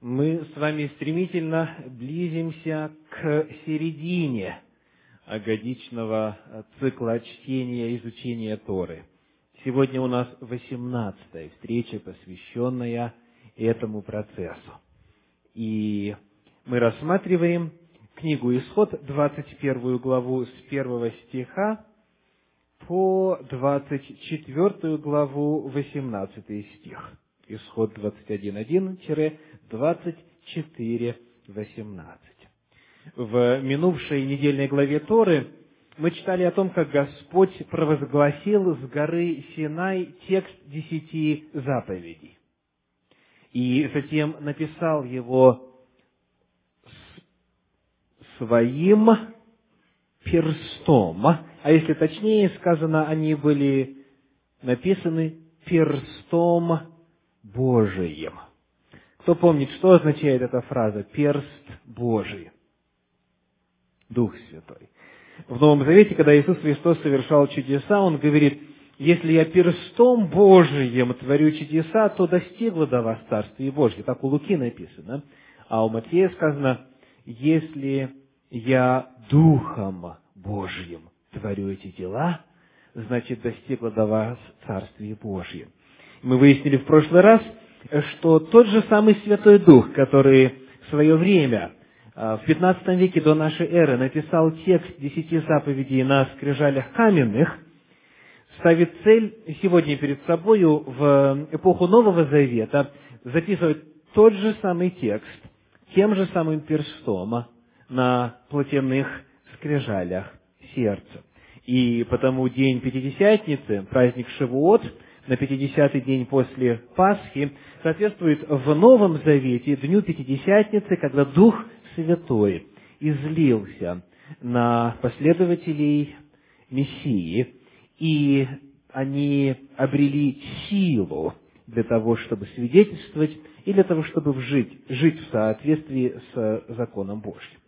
мы с вами стремительно близимся к середине годичного цикла чтения и изучения Торы. Сегодня у нас восемнадцатая встреча, посвященная этому процессу. И мы рассматриваем книгу Исход, 21 главу с первого стиха по 24 главу, 18 стих. Исход 21.1-24.18. В минувшей недельной главе Торы мы читали о том, как Господь провозгласил с горы Синай текст десяти заповедей. И затем написал его своим перстом. А если точнее сказано, они были написаны перстом Божиим. Кто помнит, что означает эта фраза «перст Божий»? Дух Святой. В Новом Завете, когда Иисус Христос совершал чудеса, Он говорит, если я перстом Божиим творю чудеса, то достигло до вас Царствие Божье. Так у Луки написано. А у Матфея сказано, если я Духом Божьим творю эти дела, значит, достигло до вас Царствие Божье. Мы выяснили в прошлый раз, что тот же самый Святой Дух, который в свое время, а, в 15 веке до нашей эры, написал текст десяти заповедей на скрижалях каменных, ставит цель сегодня перед собою в эпоху Нового Завета записывать тот же самый текст, тем же самым перстом на плотяных скрижалях сердца. И потому день Пятидесятницы, праздник Шивуот – на 50-й день после Пасхи, соответствует в Новом Завете Дню Пятидесятницы, когда Дух Святой излился на последователей Мессии, и они обрели силу для того, чтобы свидетельствовать и для того, чтобы жить, жить в соответствии с законом Божьим.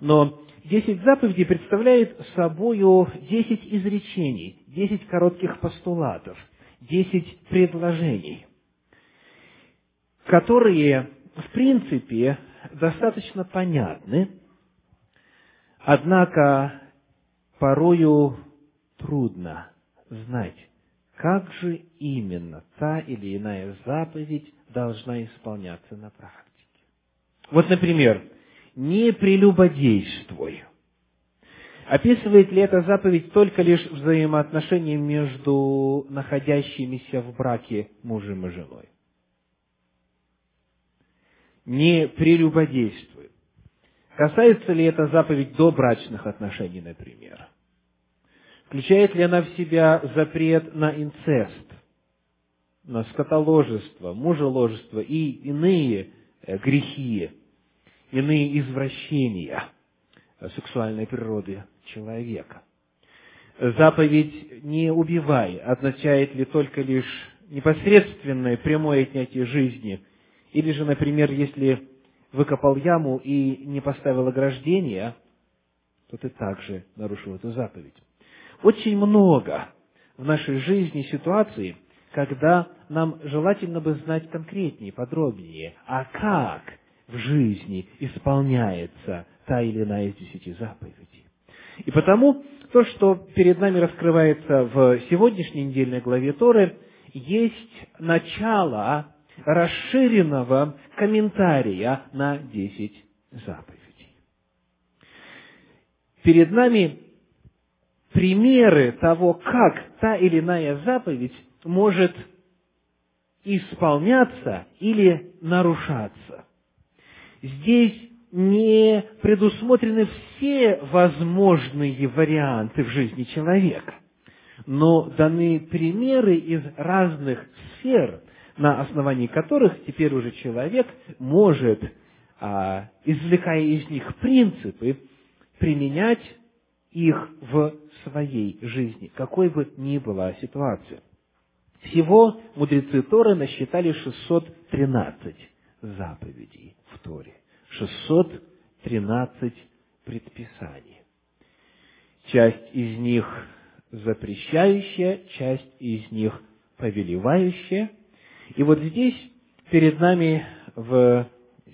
Но десять заповедей представляет собою десять изречений, десять коротких постулатов – десять предложений, которые, в принципе, достаточно понятны, однако порою трудно знать, как же именно та или иная заповедь должна исполняться на практике. Вот, например, не прелюбодействуй – Описывает ли эта заповедь только лишь взаимоотношения между находящимися в браке мужем и женой? Не прелюбодействуй. Касается ли эта заповедь до брачных отношений, например? Включает ли она в себя запрет на инцест, на скотоложество, мужеложество и иные э, грехи, иные извращения сексуальной природы человека. Заповедь «не убивай» означает ли только лишь непосредственное прямое отнятие жизни, или же, например, если выкопал яму и не поставил ограждения, то ты также нарушил эту заповедь. Очень много в нашей жизни ситуаций, когда нам желательно бы знать конкретнее, подробнее, а как в жизни исполняется та или иная из десяти заповедей. И потому то, что перед нами раскрывается в сегодняшней недельной главе Торы, есть начало расширенного комментария на десять заповедей. Перед нами примеры того, как та или иная заповедь может исполняться или нарушаться. Здесь не предусмотрены все возможные варианты в жизни человека, но даны примеры из разных сфер, на основании которых теперь уже человек может, а, извлекая из них принципы, применять их в своей жизни, какой бы ни была ситуация. Всего мудрецы Торы насчитали 613 заповедей в Торе. 613 предписаний. Часть из них запрещающая, часть из них повелевающая. И вот здесь перед нами в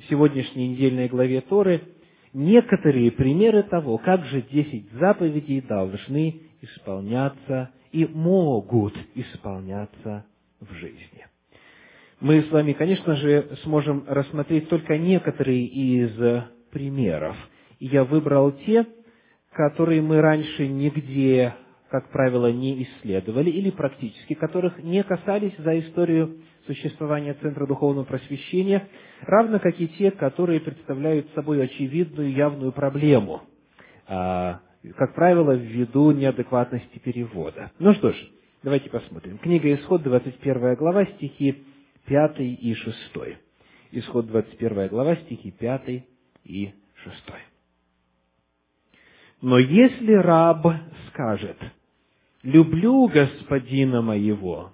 сегодняшней недельной главе Торы некоторые примеры того, как же десять заповедей должны исполняться и могут исполняться в жизни. Мы с вами, конечно же, сможем рассмотреть только некоторые из примеров. И я выбрал те, которые мы раньше нигде, как правило, не исследовали, или практически которых не касались за историю существования Центра Духовного Просвещения, равно как и те, которые представляют собой очевидную явную проблему, а, как правило, ввиду неадекватности перевода. Ну что ж, давайте посмотрим. Книга Исход, 21 глава, стихи 5 и 6. Исход, 21 глава, стихи 5 и 6. Но если раб скажет, «Люблю господина моего,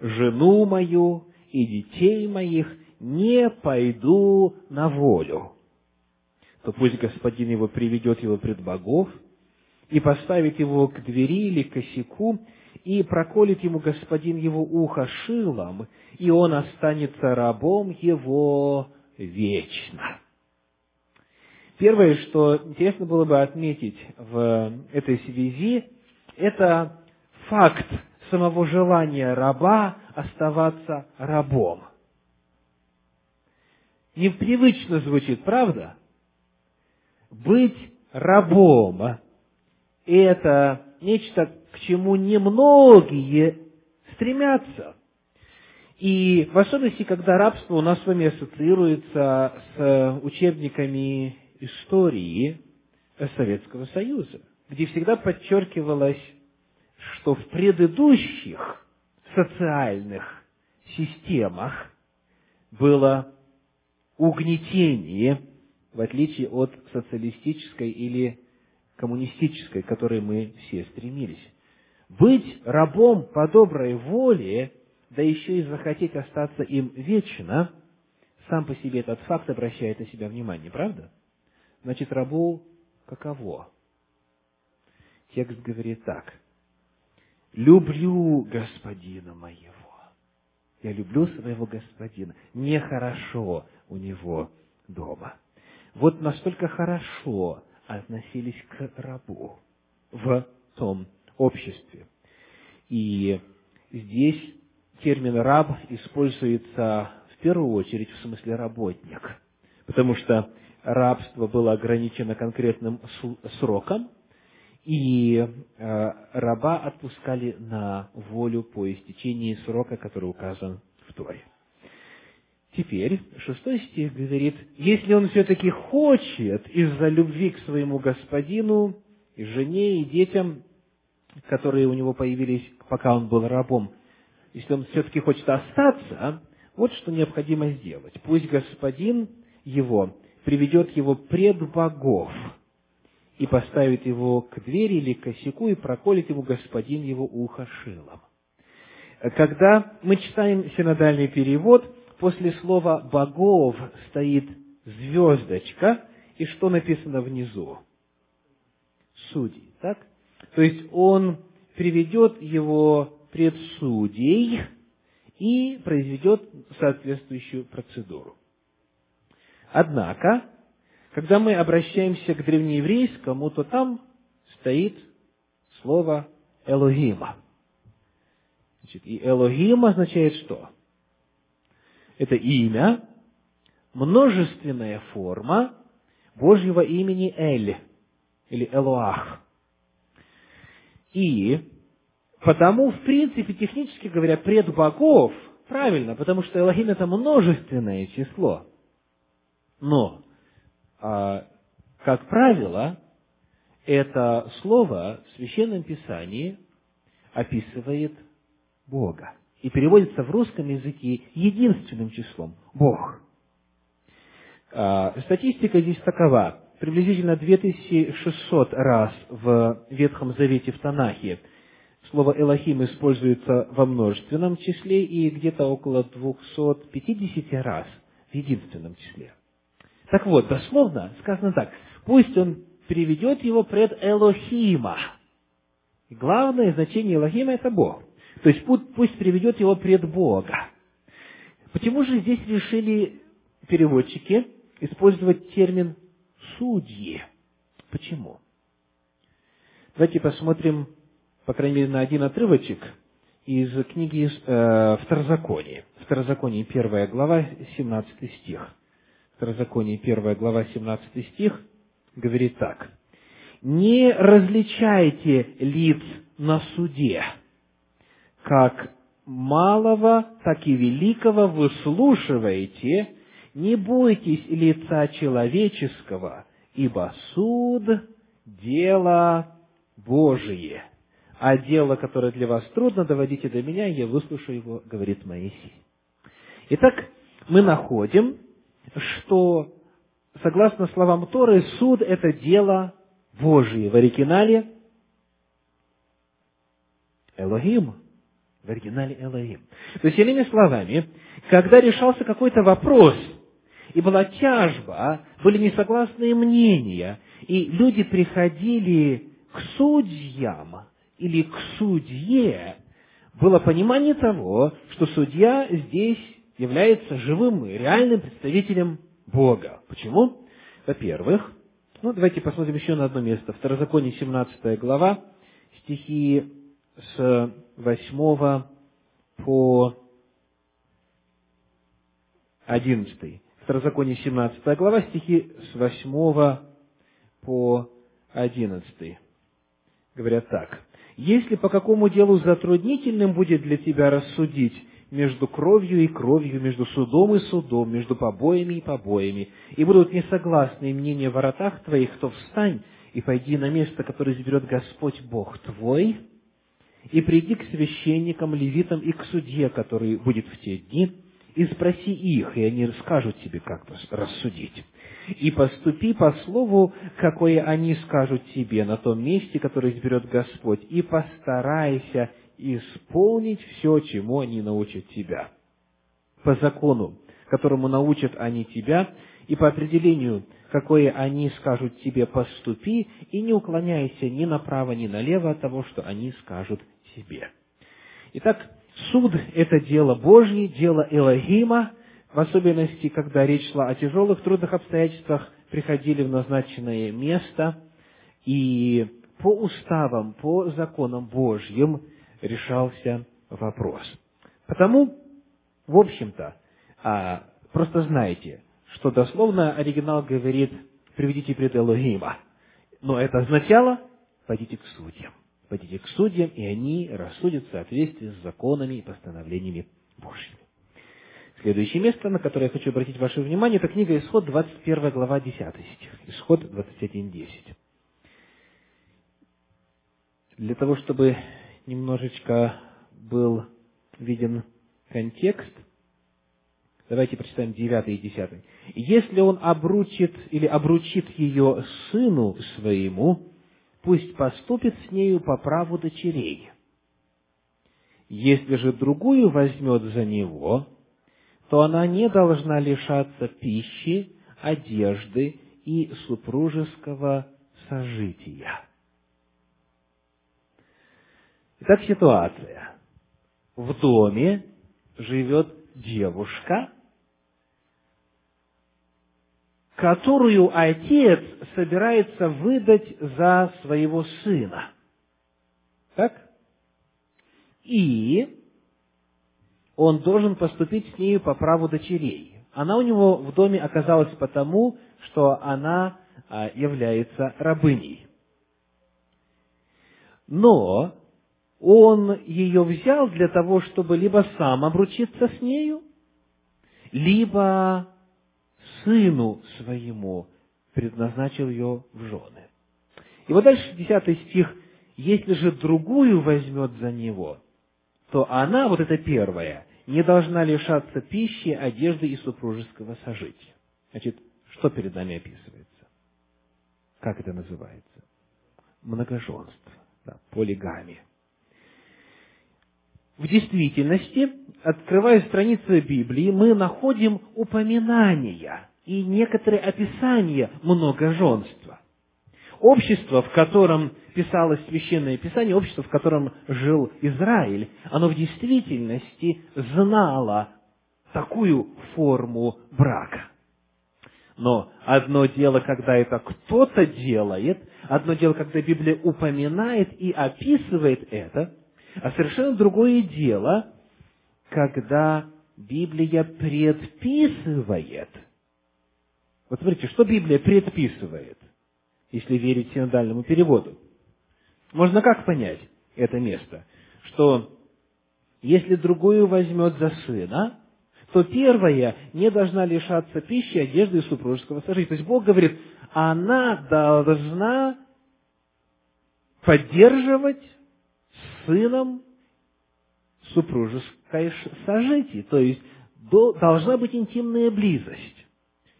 жену мою и детей моих, не пойду на волю, то пусть господин его приведет его пред богов и поставит его к двери или косяку, и проколет ему господин его ухо шилом, и он останется рабом его вечно. Первое, что интересно было бы отметить в этой связи, это факт самого желания раба оставаться рабом. Непривычно звучит, правда? Быть рабом – это нечто, к чему немногие стремятся. И в особенности, когда рабство у нас с вами ассоциируется с учебниками истории Советского Союза, где всегда подчеркивалось, что в предыдущих социальных системах было угнетение, в отличие от социалистической или коммунистической, к которой мы все стремились. Быть рабом по доброй воле, да еще и захотеть остаться им вечно, сам по себе этот факт обращает на себя внимание, правда? Значит, рабу каково? Текст говорит так. «Люблю господина моего». Я люблю своего господина. Нехорошо у него дома. Вот настолько хорошо относились к рабу в том обществе. И здесь термин «раб» используется в первую очередь в смысле «работник», потому что рабство было ограничено конкретным сроком, и э, раба отпускали на волю по истечении срока, который указан в Торе. Теперь шестой стих говорит, если он все-таки хочет из-за любви к своему господину, и жене, и детям, которые у него появились, пока он был рабом, если он все-таки хочет остаться, вот что необходимо сделать. Пусть господин его приведет его пред богов и поставит его к двери или к косяку и проколет ему господин его ухо шилом. Когда мы читаем синодальный перевод, после слова «богов» стоит звездочка, и что написано внизу? Судей, так? То есть он приведет его пред судей и произведет соответствующую процедуру. Однако, когда мы обращаемся к древнееврейскому, то там стоит слово «элогима». Значит, и «элогим» означает что? Это имя, множественная форма Божьего имени Эль, или Элоах. И потому, в принципе, технически говоря, пред богов, правильно, потому что Элохим это множественное число – но, а, как правило, это слово в Священном Писании описывает Бога и переводится в русском языке единственным числом – Бог. А, статистика здесь такова. Приблизительно 2600 раз в Ветхом Завете в Танахе слово «элохим» используется во множественном числе и где-то около 250 раз в единственном числе. Так вот, дословно сказано так. Пусть он приведет его пред Элохима. Главное значение Элохима – это Бог. То есть пусть приведет его пред Бога. Почему же здесь решили переводчики использовать термин «судьи». Почему? Давайте посмотрим, по крайней мере, на один отрывочек из книги э, Второзаконие. Второзаконие, первая глава, 17 стих. Второзаконие, первая глава, 17 стих, говорит так. «Не различайте лиц на суде, как малого, так и великого выслушиваете, не бойтесь лица человеческого, ибо суд – дело Божие. А дело, которое для вас трудно, доводите до меня, я выслушаю его, говорит Моисей. Итак, мы находим, что, согласно словам Торы, суд – это дело Божие. В оригинале Элохим. В оригинале Элохим. То есть, иными словами, когда решался какой-то вопрос, и была тяжба, были несогласные мнения, и люди приходили к судьям или к судье, было понимание того, что судья здесь является живым, реальным представителем Бога. Почему? Во-первых, ну, давайте посмотрим еще на одно место. Второзаконие, 17 глава, стихи с 8 по 11. Второзаконие, 17 глава, стихи с 8 по 11. Говорят так. «Если по какому делу затруднительным будет для тебя рассудить между кровью и кровью, между судом и судом, между побоями и побоями, и будут несогласны мнения в воротах твоих, то встань и пойди на место, которое изберет Господь Бог твой, и приди к священникам, левитам и к судье, который будет в те дни, и спроси их, и они скажут тебе, как рассудить. И поступи по слову, какое они скажут тебе на том месте, которое изберет Господь, и постарайся исполнить все, чему они научат тебя. По закону, которому научат они тебя, и по определению, какое они скажут тебе, поступи, и не уклоняйся ни направо, ни налево от того, что они скажут тебе. Итак, суд – это дело Божье, дело Элогима, в особенности, когда речь шла о тяжелых, трудных обстоятельствах, приходили в назначенное место, и по уставам, по законам Божьим решался вопрос. Потому, в общем-то, а, просто знаете, что дословно оригинал говорит «приведите пред Элогима». Но это означало «пойдите к судьям» пойдите к судьям, и они рассудят в соответствии с законами и постановлениями Божьими. Следующее место, на которое я хочу обратить ваше внимание, это книга Исход, 21 глава, 10 стих. Исход 21.10. Для того, чтобы немножечко был виден контекст, давайте прочитаем 9 и 10. «Если он обручит или обручит ее сыну своему, пусть поступит с нею по праву дочерей. Если же другую возьмет за него, то она не должна лишаться пищи, одежды и супружеского сожития. Итак, ситуация. В доме живет девушка, которую отец собирается выдать за своего сына. Так? И он должен поступить с нею по праву дочерей. Она у него в доме оказалась потому, что она а, является рабыней. Но он ее взял для того, чтобы либо сам обручиться с нею, либо сыну своему предназначил ее в жены. И вот дальше, десятый стих, если же другую возьмет за него, то она, вот эта первая, не должна лишаться пищи, одежды и супружеского сожития. Значит, что перед нами описывается? Как это называется? Многоженство, да, полигамия. В действительности, открывая страницы Библии, мы находим упоминания и некоторые описания многоженства. Общество, в котором писалось Священное Писание, общество, в котором жил Израиль, оно в действительности знало такую форму брака. Но одно дело, когда это кто-то делает, одно дело, когда Библия упоминает и описывает это, а совершенно другое дело, когда Библия предписывает. Вот смотрите, что Библия предписывает, если верить синодальному переводу. Можно как понять это место? Что если другую возьмет за сына, то первая не должна лишаться пищи, одежды и супружеского сожительства. То есть Бог говорит, она должна поддерживать сыном супружеское сожитие. То есть должна быть интимная близость.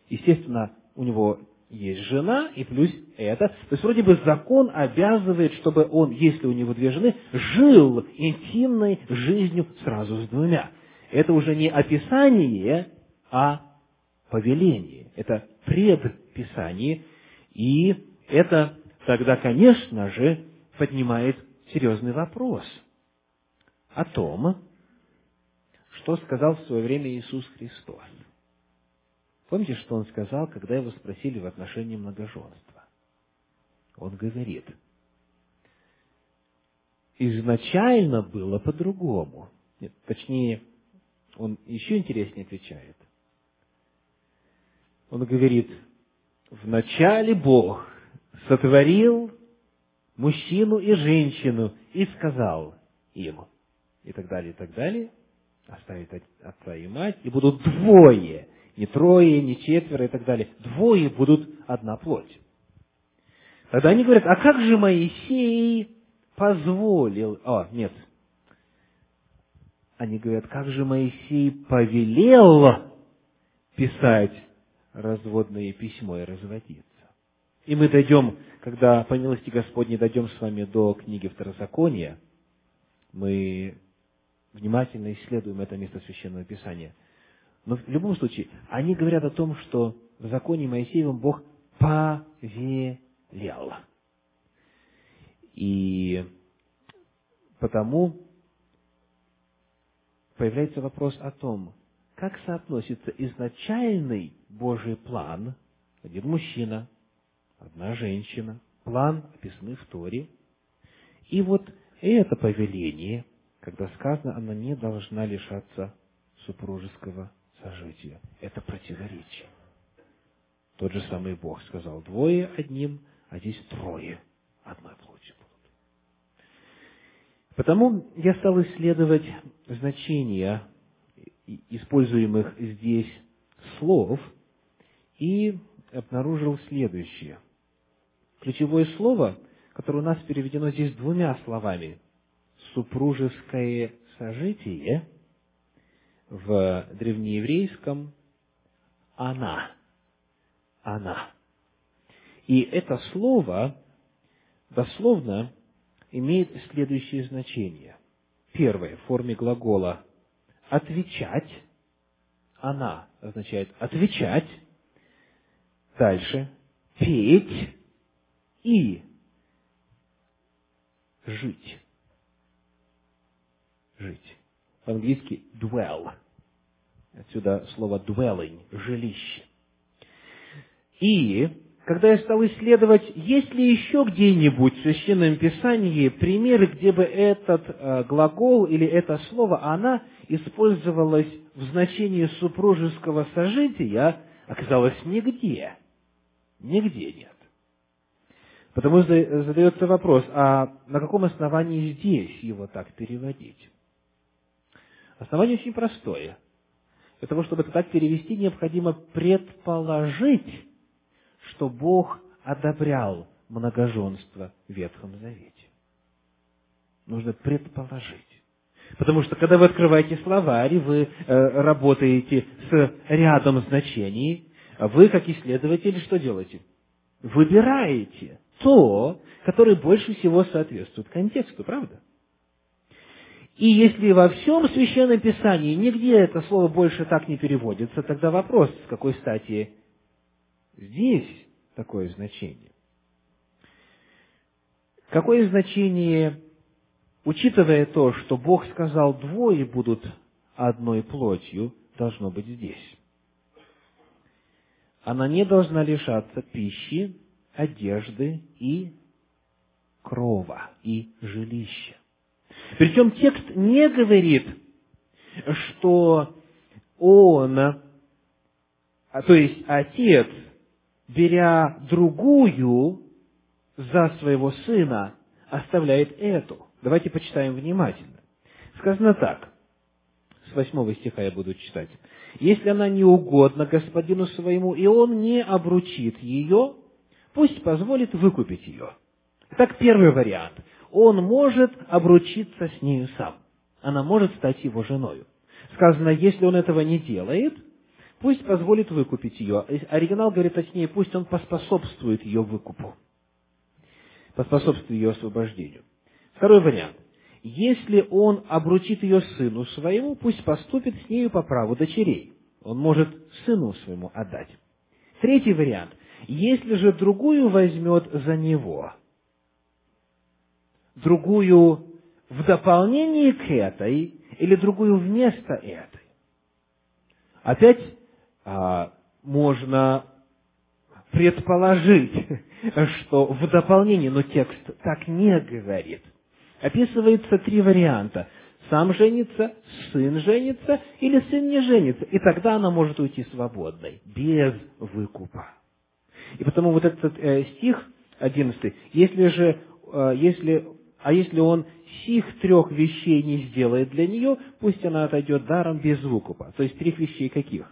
Естественно, у него есть жена, и плюс это. То есть, вроде бы закон обязывает, чтобы он, если у него две жены, жил интимной жизнью сразу с двумя. Это уже не описание, а повеление. Это предписание. И это тогда, конечно же, поднимает серьезный вопрос о том, что сказал в свое время Иисус Христос. Помните, что он сказал, когда его спросили в отношении многоженства? Он говорит, изначально было по-другому. Нет, точнее, он еще интереснее отвечает. Он говорит, вначале Бог сотворил мужчину и женщину и сказал им, и так далее, и так далее, оставить отца и мать, и будут двое не трое, не четверо и так далее. Двое будут одна плоть. Тогда они говорят, а как же Моисей позволил... О, нет. Они говорят, как же Моисей повелел писать разводное письмо и разводиться. И мы дойдем, когда по милости Господней дойдем с вами до книги Второзакония, мы внимательно исследуем это место Священного Писания – но в любом случае, они говорят о том, что в законе Моисеевом Бог повелел. И потому появляется вопрос о том, как соотносится изначальный Божий план, один мужчина, одна женщина, план, описанный в Торе, и вот это повеление, когда сказано, она не должна лишаться супружеского сожития. Это противоречие. Тот же самый Бог сказал, двое одним, а здесь трое одной плоти будут. Потому я стал исследовать значения используемых здесь слов и обнаружил следующее. Ключевое слово, которое у нас переведено здесь двумя словами, супружеское сожитие – в древнееврейском «она». «Она». И это слово дословно имеет следующее значение. Первое, в форме глагола «отвечать». «Она» означает «отвечать». Дальше «петь» и «жить». Жить. По-английски dwell. Отсюда слово dwelling, жилище. И, когда я стал исследовать, есть ли еще где-нибудь в Священном Писании примеры, где бы этот э, глагол или это слово «она» использовалось в значении супружеского сожития, оказалось нигде. Нигде нет. Потому что задается вопрос, а на каком основании здесь его так переводить? Основание очень простое. Для того, чтобы это так перевести, необходимо предположить, что Бог одобрял многоженство в Ветхом Завете. Нужно предположить. Потому что, когда вы открываете словарь, вы э, работаете с рядом значений, вы, как исследователь, что делаете? Выбираете то, которое больше всего соответствует контексту, правда? И если во всем Священном Писании нигде это слово больше так не переводится, тогда вопрос, с какой стати здесь такое значение? Какое значение, учитывая то, что Бог сказал, двое будут одной плотью, должно быть здесь? она не должна лишаться пищи, одежды и крова, и жилища. Причем текст не говорит, что он, а, то есть отец, беря другую за своего сына, оставляет эту. Давайте почитаем внимательно. Сказано так, с восьмого стиха я буду читать. «Если она не угодна господину своему, и он не обручит ее, пусть позволит выкупить ее». Итак, первый вариант. Он может обручиться с нею сам. Она может стать его женою. Сказано, если он этого не делает, пусть позволит выкупить ее. Оригинал говорит точнее, пусть он поспособствует ее выкупу. Поспособствует ее освобождению. Второй вариант. Если он обручит ее сыну своему, пусть поступит с нею по праву дочерей. Он может сыну своему отдать. Третий вариант. Если же другую возьмет за него, другую в дополнение к этой или другую вместо этой, опять а, можно предположить, что в дополнение, но текст так не говорит. Описывается три варианта. Сам женится, сын женится или сын не женится. И тогда она может уйти свободной, без выкупа. И потому вот этот э, стих, одиннадцатый, если же, э, если, а если он сих трех вещей не сделает для нее, пусть она отойдет даром без выкупа. То есть трех вещей каких?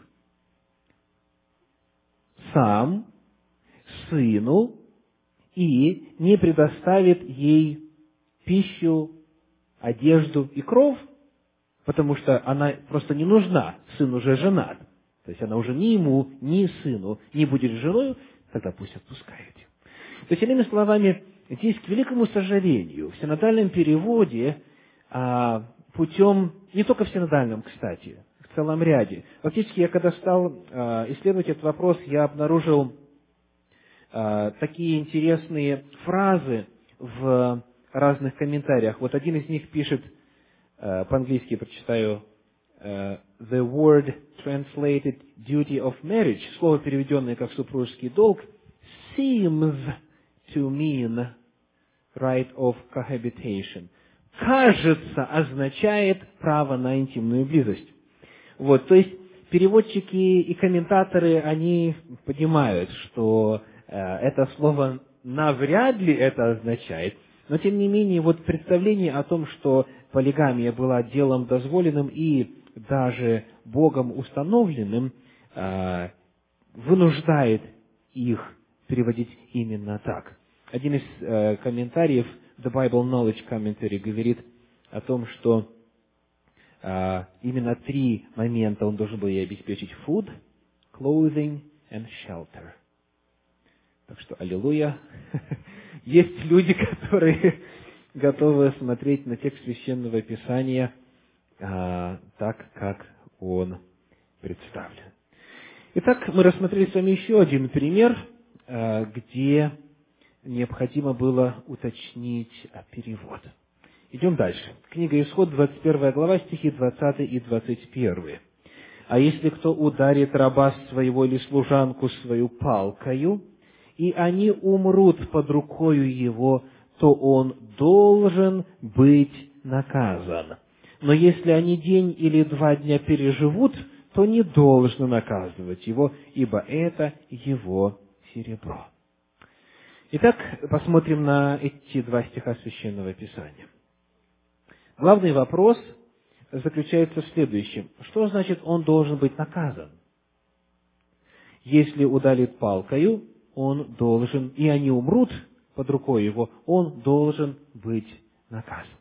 Сам, сыну и не предоставит ей пищу, одежду и кров, потому что она просто не нужна, сын уже женат. То есть она уже ни ему, ни сыну не будет женой, тогда пусть отпускает. То есть, иными словами, здесь, к великому сожалению, в синодальном переводе а, путем, не только в синодальном, кстати, в целом ряде. Фактически, я когда стал а, исследовать этот вопрос, я обнаружил а, такие интересные фразы в разных комментариях. Вот один из них пишет, по-английски прочитаю, the word translated duty of marriage, слово, переведенное как супружеский долг, seems to mean right of cohabitation. Кажется, означает право на интимную близость. Вот, то есть переводчики и комментаторы, они понимают, что э, это слово навряд ли это означает, но, тем не менее, вот представление о том, что полигамия была делом дозволенным и даже Богом установленным, а, вынуждает их переводить именно так. Один из э, комментариев The Bible Knowledge Commentary говорит о том, что а, именно три момента он должен был ей обеспечить – food, clothing and shelter. Так что, аллилуйя, Есть люди, которые готовы смотреть на текст священного писания так, как он представлен. Итак, мы рассмотрели с вами еще один пример, а, где необходимо было уточнить перевод. Идем дальше. Книга Исход, 21 глава, стихи 20 и 21. «А если кто ударит раба своего или служанку свою палкою, и они умрут под рукою его, то он должен быть наказан. Но если они день или два дня переживут, то не должны наказывать его, ибо это его серебро. Итак, посмотрим на эти два стиха Священного Писания. Главный вопрос заключается в следующем. Что значит он должен быть наказан? Если удалит палкою, он должен, и они умрут под рукой его, он должен быть наказан.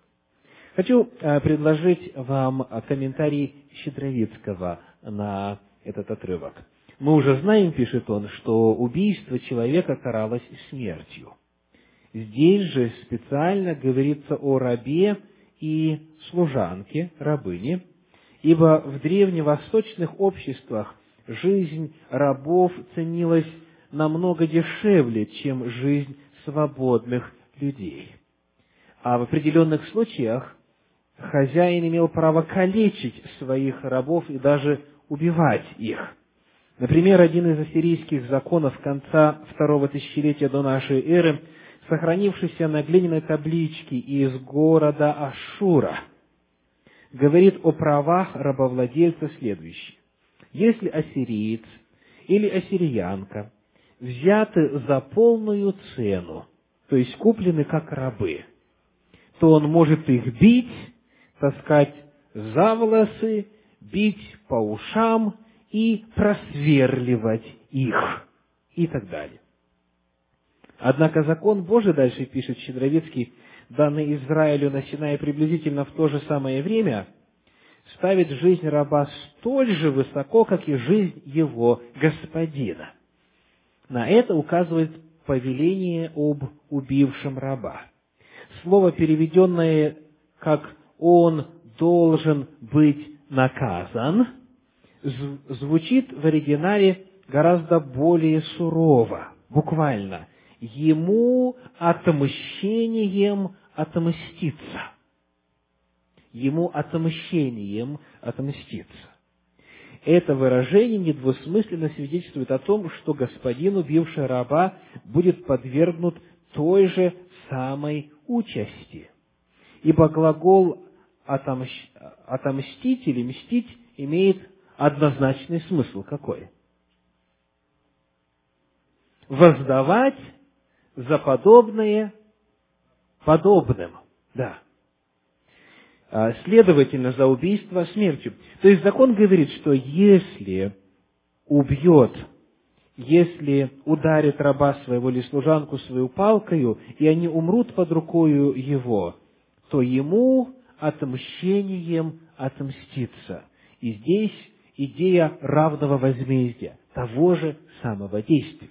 Хочу э, предложить вам комментарий Щедровицкого на этот отрывок. Мы уже знаем, пишет он, что убийство человека каралось смертью. Здесь же специально говорится о рабе и служанке, рабыне, ибо в древневосточных обществах жизнь рабов ценилась намного дешевле, чем жизнь свободных людей. А в определенных случаях хозяин имел право калечить своих рабов и даже убивать их. Например, один из ассирийских законов конца второго тысячелетия до нашей эры, сохранившийся на глиняной табличке из города Ашура, говорит о правах рабовладельца следующее. Если ассириец или ассириянка взяты за полную цену, то есть куплены как рабы, то он может их бить, таскать за волосы, бить по ушам и просверливать их и так далее. Однако закон Божий, дальше пишет Щедровицкий, данный Израилю на приблизительно в то же самое время, ставит жизнь раба столь же высоко, как и жизнь его господина. На это указывает повеление об убившем раба. Слово, переведенное как «он должен быть наказан», звучит в оригинале гораздо более сурово, буквально. Ему отмщением отомститься. Ему отмщением отомститься. Это выражение недвусмысленно свидетельствует о том, что господин, убивший раба, будет подвергнут той же самой участи. Ибо глагол отомстить или мстить имеет однозначный смысл какой? Воздавать за подобное подобным. Да. А, следовательно, за убийство смертью. То есть закон говорит, что если убьет, если ударит раба своего или служанку свою палкою, и они умрут под рукою его, то ему отмщением отмстится. И здесь идея равного возмездия, того же самого действия.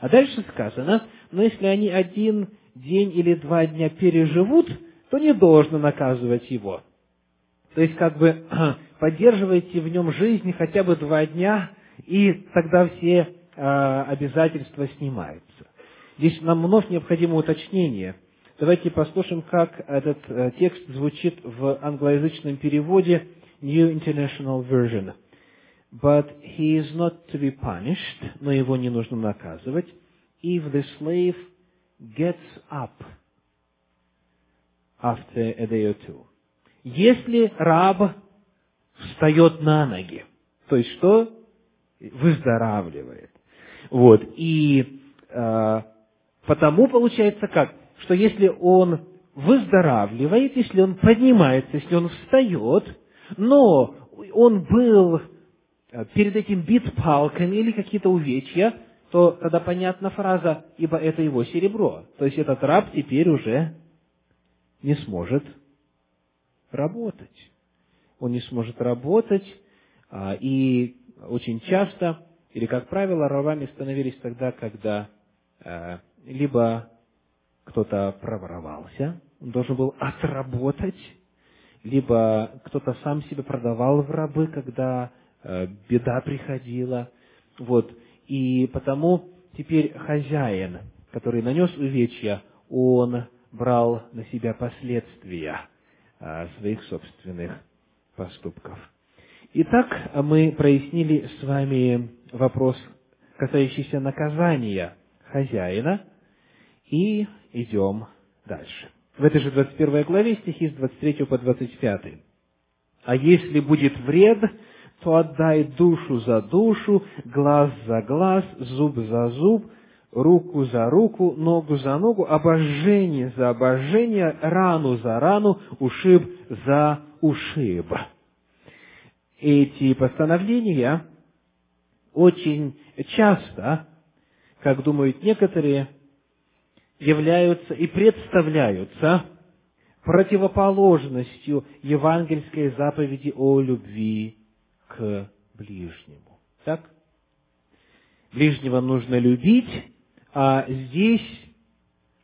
А дальше сказано, но если они один день или два дня переживут, то не должно наказывать его. То есть, как бы, поддерживайте в нем жизнь хотя бы два дня, и тогда все э, обязательства снимаются. Здесь нам вновь необходимо уточнение. Давайте послушаем, как этот э, текст звучит в англоязычном переводе New International Version. But he is not to be punished, но его не нужно наказывать, if the slave gets up after a day or two. Если раб встает на ноги, то есть что? Выздоравливает. Вот. И э, потому получается как? Что если он выздоравливает, если он поднимается, если он встает, но он был э, перед этим бит палками или какие-то увечья, то тогда понятна фраза «ибо это его серебро». То есть этот раб теперь уже не сможет работать. Он не сможет работать, а, и очень часто, или как правило, рабами становились тогда, когда а, либо кто-то проворовался, он должен был отработать, либо кто-то сам себя продавал в рабы, когда а, беда приходила. Вот. И потому теперь хозяин, который нанес увечья, он брал на себя последствия а, своих собственных поступков. Итак, мы прояснили с вами вопрос, касающийся наказания хозяина, и идем дальше. В этой же 21 главе стихи с 23 по 25. «А если будет вред, то отдай душу за душу, глаз за глаз, зуб за зуб, руку за руку, ногу за ногу, обожжение за обожжение, рану за рану, ушиб за ушиб. Эти постановления очень часто, как думают некоторые, являются и представляются противоположностью евангельской заповеди о любви к ближнему. Так? Ближнего нужно любить, а здесь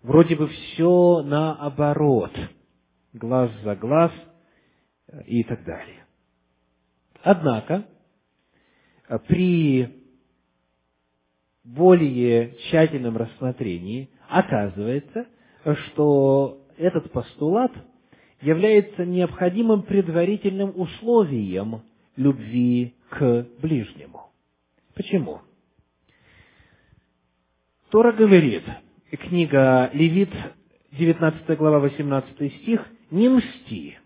вроде бы все наоборот. Глаз за глаз и так далее. Однако, при более тщательном рассмотрении оказывается, что этот постулат является необходимым предварительным условием любви к ближнему. Почему? Тора говорит, книга Левит, 19 глава, 18 стих, «Не мсти,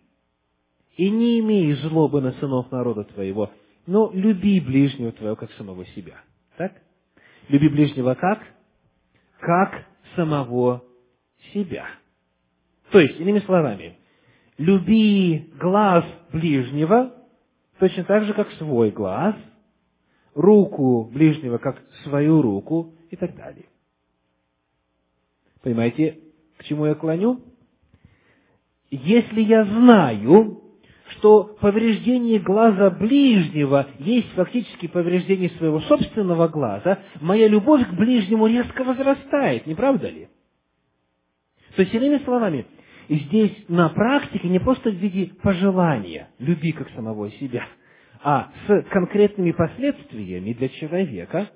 и не имей злобы на сынов народа твоего, но люби ближнего твоего, как самого себя». Так? Люби ближнего как? Как самого себя. То есть, иными словами, люби глаз ближнего точно так же, как свой глаз, руку ближнего, как свою руку и так далее. Понимаете, к чему я клоню? Если я знаю, что повреждение глаза ближнего есть фактически повреждение своего собственного глаза, моя любовь к ближнему резко возрастает, не правда ли? То есть, иными словами, здесь на практике не просто в виде пожелания, люби как самого себя, а с конкретными последствиями для человека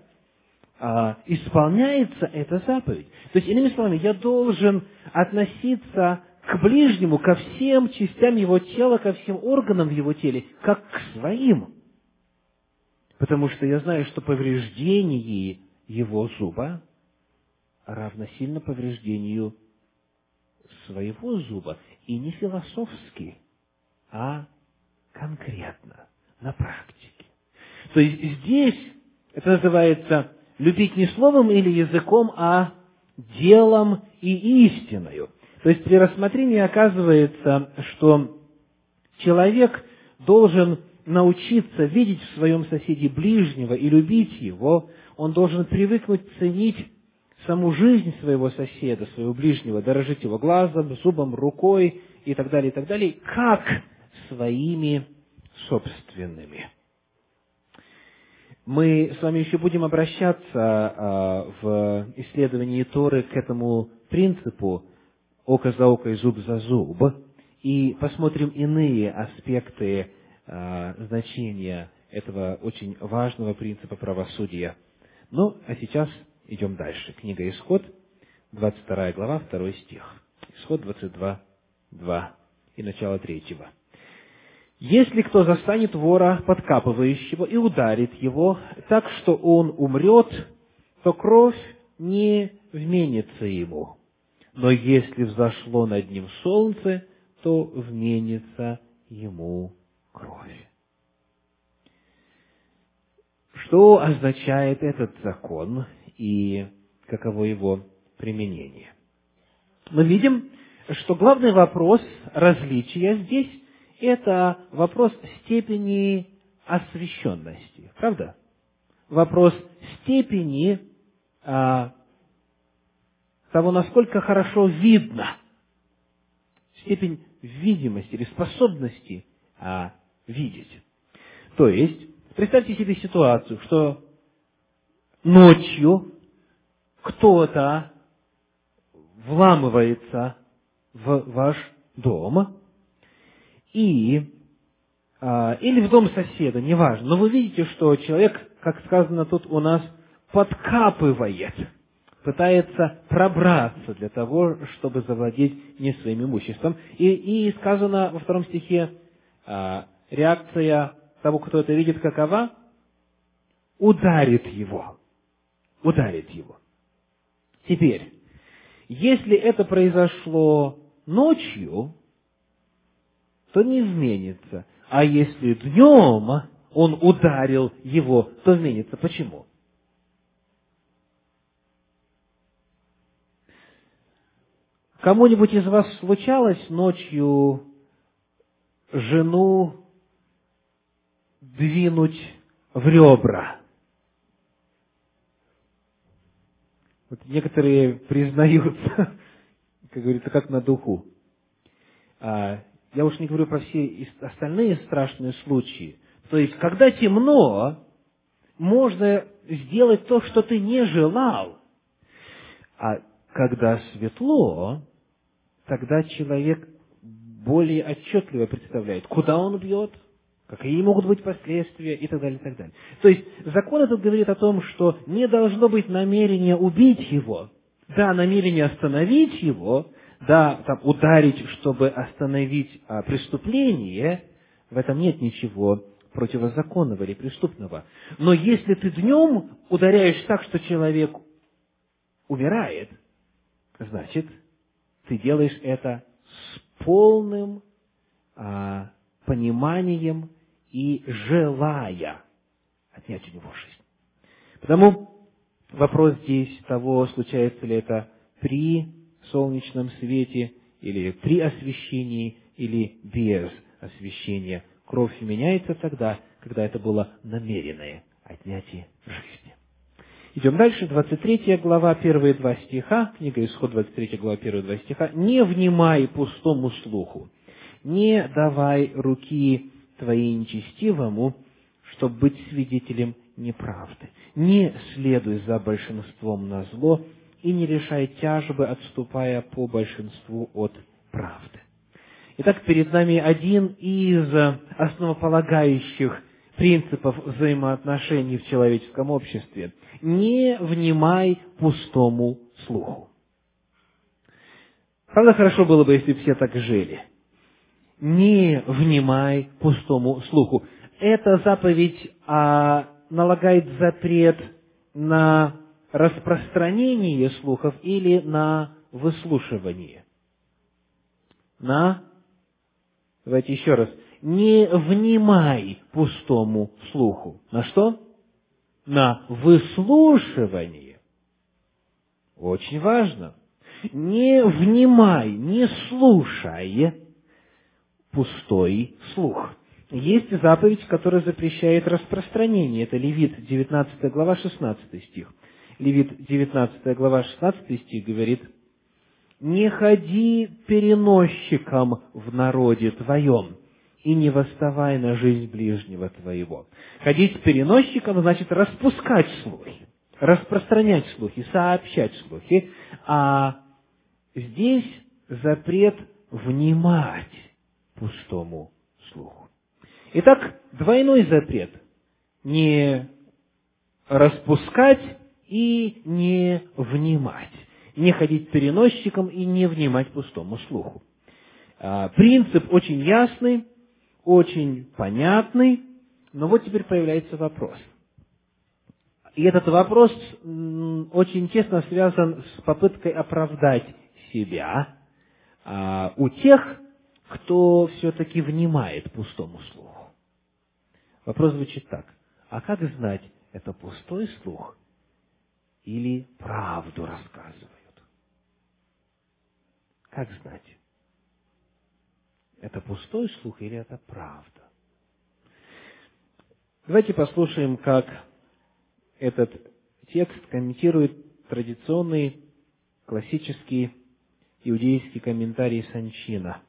а, исполняется эта заповедь. То есть, иными словами, я должен относиться к ближнему, ко всем частям его тела, ко всем органам в его теле, как к своим. Потому что я знаю, что повреждение его зуба равносильно повреждению своего зуба. И не философски, а конкретно, на практике. То есть здесь это называется любить не словом или языком, а делом и истиною. То есть при рассмотрении оказывается, что человек должен научиться видеть в своем соседе ближнего и любить его, он должен привыкнуть ценить саму жизнь своего соседа, своего ближнего, дорожить его глазом, зубом, рукой и так далее, и так далее, как своими собственными. Мы с вами еще будем обращаться а, в исследовании Торы к этому принципу око за око и зуб за зуб, и посмотрим иные аспекты а, значения этого очень важного принципа правосудия. Ну, а сейчас идем дальше. Книга Исход, 22 глава, 2 стих. Исход 22, 2 и начало 3. Если кто застанет вора, подкапывающего, и ударит его так, что он умрет, то кровь не вменится ему. Но если взошло над ним солнце, то вменится ему кровь. Что означает этот закон и каково его применение? Мы видим, что главный вопрос различия здесь это вопрос степени освященности. Правда? Вопрос степени а, того, насколько хорошо видно. Степень видимости или способности а, видеть. То есть, представьте себе ситуацию, что ночью кто-то вламывается в ваш дом, и, а, или в дом соседа, неважно, но вы видите, что человек, как сказано тут у нас, подкапывает, пытается пробраться для того, чтобы завладеть не своим имуществом. И, и сказано во втором стихе, а, реакция того, кто это видит, какова? Ударит его. Ударит его. Теперь, если это произошло ночью, то не изменится. А если днем он ударил его, то изменится. Почему? Кому-нибудь из вас случалось ночью жену двинуть в ребра? Вот некоторые признаются, как говорится, как на духу. А, я уж не говорю про все остальные страшные случаи. То есть, когда темно, можно сделать то, что ты не желал. А когда светло, тогда человек более отчетливо представляет, куда он бьет, какие могут быть последствия и так далее, и так далее. То есть закон этот говорит о том, что не должно быть намерения убить его. Да, намерение остановить его, да, там, ударить, чтобы остановить а, преступление, в этом нет ничего противозаконного или преступного. Но если ты днем ударяешь так, что человек умирает, значит, ты делаешь это с полным а, пониманием и желая отнять у него жизнь. Потому вопрос здесь того, случается ли это при солнечном свете, или при освещении, или без освещения. Кровь меняется тогда, когда это было намеренное отнятие жизни. Идем дальше, 23 глава, первые два стиха, книга Исход, 23 глава, первые два стиха. «Не внимай пустому слуху, не давай руки твоей нечестивому, чтобы быть свидетелем неправды. Не следуй за большинством на зло и не решай тяжбы, отступая по большинству от правды. Итак, перед нами один из основополагающих принципов взаимоотношений в человеческом обществе. Не внимай пустому слуху. Правда, хорошо было бы, если все так жили. Не внимай пустому слуху. Эта заповедь а, налагает запрет на распространение слухов или на выслушивание. На, давайте еще раз, не внимай пустому слуху. На что? На выслушивание. Очень важно. Не внимай, не слушай пустой слух. Есть заповедь, которая запрещает распространение. Это Левит, 19 глава, 16 стих. Левит, 19 глава, 16 стих говорит, «Не ходи переносчиком в народе твоем, и не восставай на жизнь ближнего твоего». Ходить переносчиком значит распускать слухи, распространять слухи, сообщать слухи, а здесь запрет внимать пустому слуху. Итак, двойной запрет – не распускать и не внимать, не ходить переносчиком и не внимать пустому слуху. А, принцип очень ясный, очень понятный, но вот теперь появляется вопрос. И этот вопрос очень тесно связан с попыткой оправдать себя а, у тех, кто все-таки внимает пустому слуху. Вопрос звучит так. А как знать, это пустой слух или правду рассказывают? Как знать? Это пустой слух или это правда? Давайте послушаем, как этот текст комментирует традиционный классический иудейский комментарий Санчина –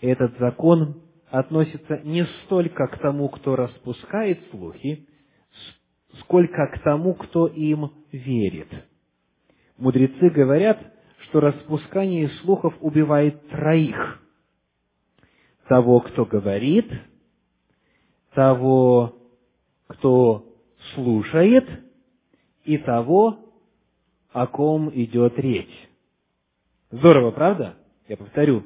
этот закон относится не столько к тому, кто распускает слухи, сколько к тому, кто им верит. Мудрецы говорят, что распускание слухов убивает троих. Того, кто говорит, того, кто слушает, и того, о ком идет речь. Здорово, правда? Я повторю.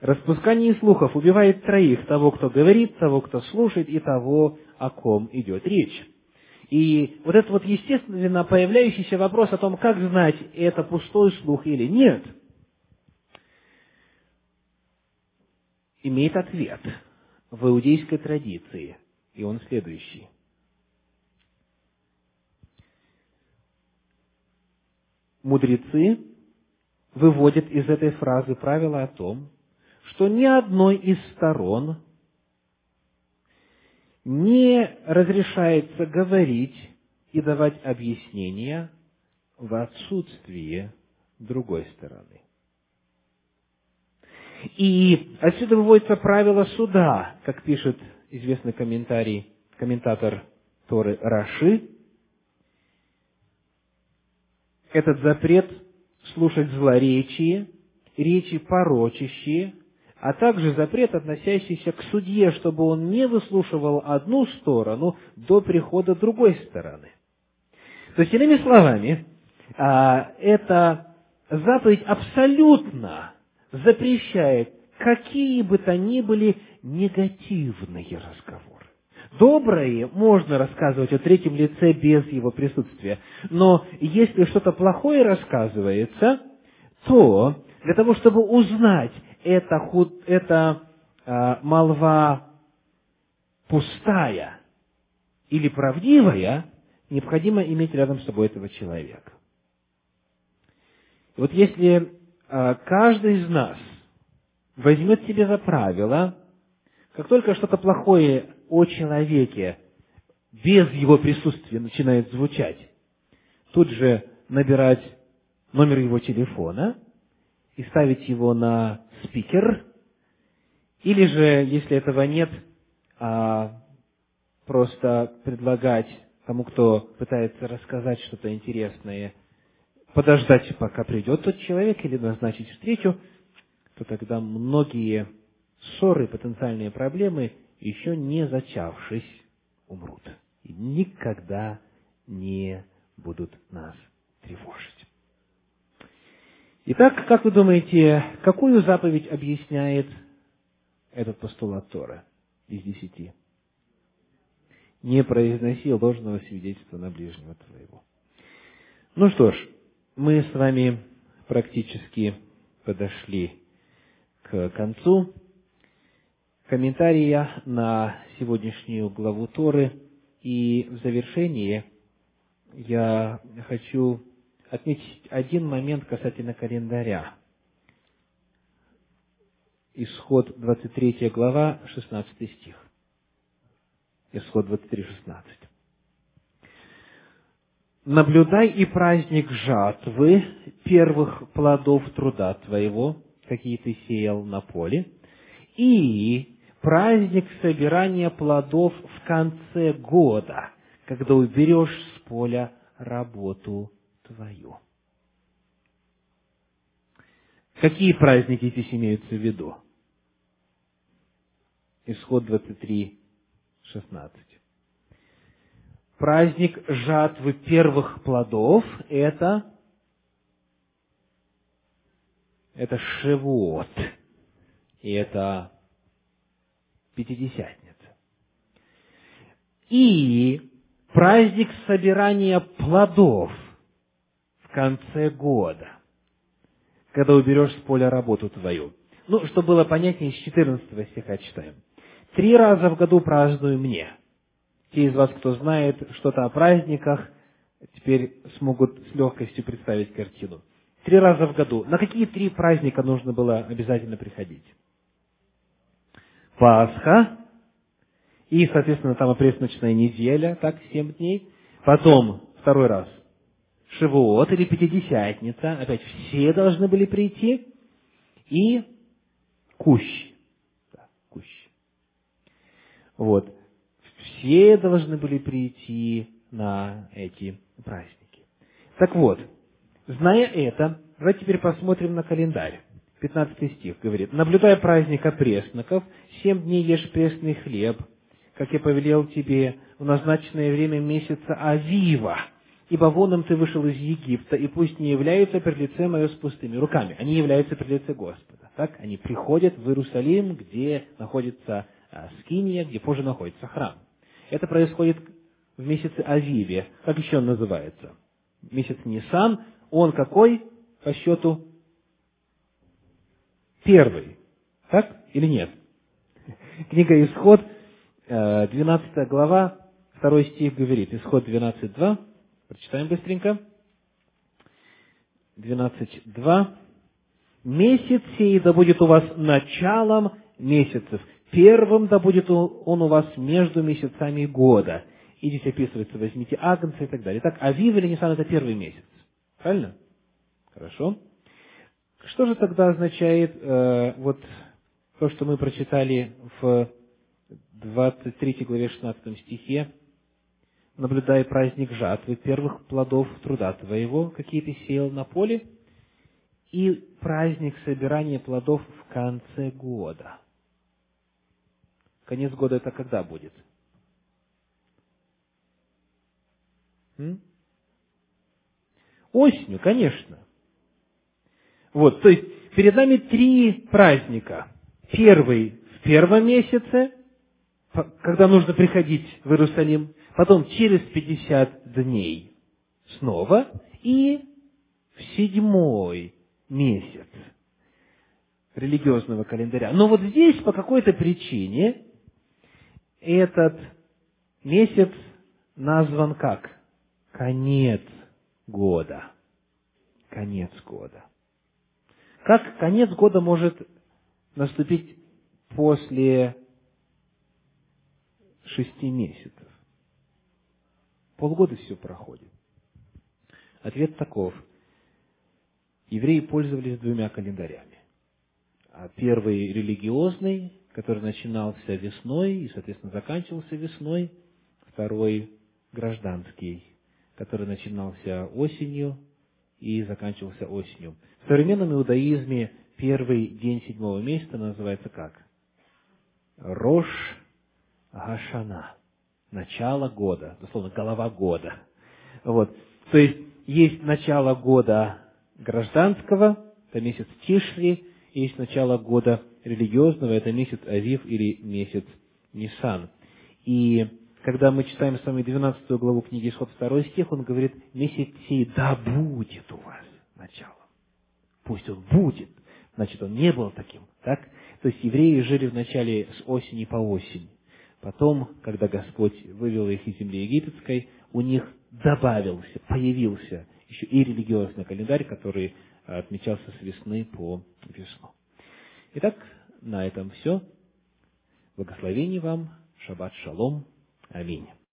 Распускание слухов убивает троих, того, кто говорит, того, кто слушает, и того, о ком идет речь. И вот этот вот естественно появляющийся вопрос о том, как знать, это пустой слух или нет, имеет ответ в иудейской традиции, и он следующий. Мудрецы выводят из этой фразы правило о том, что ни одной из сторон не разрешается говорить и давать объяснения в отсутствие другой стороны. И отсюда выводится правило суда, как пишет известный комментарий, комментатор Торы Раши. Этот запрет слушать злоречие, речи порочащие, а также запрет, относящийся к судье, чтобы он не выслушивал одну сторону до прихода другой стороны. То есть, иными словами, а, эта заповедь абсолютно запрещает какие бы то ни были негативные разговоры. Доброе можно рассказывать о третьем лице без его присутствия. Но если что-то плохое рассказывается, то для того, чтобы узнать, это, худ, это э, молва пустая или правдивая, необходимо иметь рядом с собой этого человека. И вот если каждый из нас возьмет себе за правило, как только что-то плохое о человеке без его присутствия начинает звучать, тут же набирать номер его телефона и ставить его на спикер, или же, если этого нет, а, просто предлагать тому, кто пытается рассказать что-то интересное, подождать, пока придет тот человек, или назначить встречу, то тогда многие ссоры, потенциальные проблемы еще не зачавшись, умрут. И никогда не будут нас тревожить. Итак, как вы думаете, какую заповедь объясняет этот постулат Тора из десяти? Не произноси ложного свидетельства на ближнего твоего. Ну что ж, мы с вами практически подошли к концу комментария на сегодняшнюю главу Торы. И в завершении я хочу отметить один момент касательно календаря. Исход 23 глава, 16 стих. Исход 23, 16. «Наблюдай и праздник жатвы первых плодов труда твоего, какие ты сеял на поле, и праздник собирания плодов в конце года, когда уберешь с поля работу твою. Какие праздники здесь имеются в виду? Исход 23, 16. Праздник жатвы первых плодов – это, это Шевуот, и это Пятидесятница. И праздник собирания плодов в конце года, когда уберешь с поля работу твою. Ну, чтобы было понятнее, с 14 стиха читаем. Три раза в году праздную мне. Те из вас, кто знает что-то о праздниках, теперь смогут с легкостью представить картину. Три раза в году. На какие три праздника нужно было обязательно приходить? Пасха, и, соответственно, там опресночная неделя, так, семь дней. Потом, второй раз, Шивот или Пятидесятница, опять все должны были прийти. И Кущ. Да, Кущ. Вот. Все должны были прийти на эти праздники. Так вот, зная это, давайте теперь посмотрим на календарь. 15 стих говорит, «Наблюдая праздник опресноков, семь дней ешь пресный хлеб, как я повелел тебе в назначенное время месяца Авива, ибо воном ты вышел из Египта, и пусть не являются пред лице мое с пустыми руками». Они являются пред лице Господа. Так? Они приходят в Иерусалим, где находится а, Скиния, где позже находится храм. Это происходит в месяце Авиве. Как еще он называется? Месяц Нисан. Он какой по счету? Первый. Так или нет? Книга Исход, 12 э, глава, 2 стих говорит, Исход 12.2, прочитаем быстренько. 12.2. «Месяц сей да будет у вас началом месяцев, первым да будет он у вас между месяцами года». И здесь описывается, возьмите агнца и так далее. Так, Авив или Нисан – это первый месяц. Правильно? Хорошо. Что же тогда означает э, вот то, что мы прочитали в 23 главе 16 стихе, наблюдая праздник жатвы, первых плодов труда твоего, какие ты сеял на поле, и праздник собирания плодов в конце года. Конец года это когда будет? М? Осенью, конечно. Вот, то есть перед нами три праздника. Первый в первом месяце, когда нужно приходить в Иерусалим, потом через 50 дней снова и в седьмой месяц религиозного календаря. Но вот здесь по какой-то причине этот месяц назван как? Конец года. Конец года. Как конец года может наступить после шести месяцев? Полгода все проходит. Ответ таков. Евреи пользовались двумя календарями. А первый религиозный, который начинался весной и, соответственно, заканчивался весной. Второй гражданский, который начинался осенью и заканчивался осенью. В современном иудаизме первый день седьмого месяца называется как? Рош Гашана. Начало года. Дословно, голова года. Вот. То есть, есть начало года гражданского, это месяц Тишри, есть начало года религиозного, это месяц Авив или месяц Нисан. И когда мы читаем с вами 12 главу книги Исход 2 стих, он говорит, месяц сей да будет у вас началом. Пусть он будет. Значит, он не был таким, так? То есть евреи жили вначале с осени по осень. Потом, когда Господь вывел их из земли египетской, у них добавился, появился еще и религиозный календарь, который отмечался с весны по весну. Итак, на этом все. Благословений вам. Шаббат шалом. Аминь.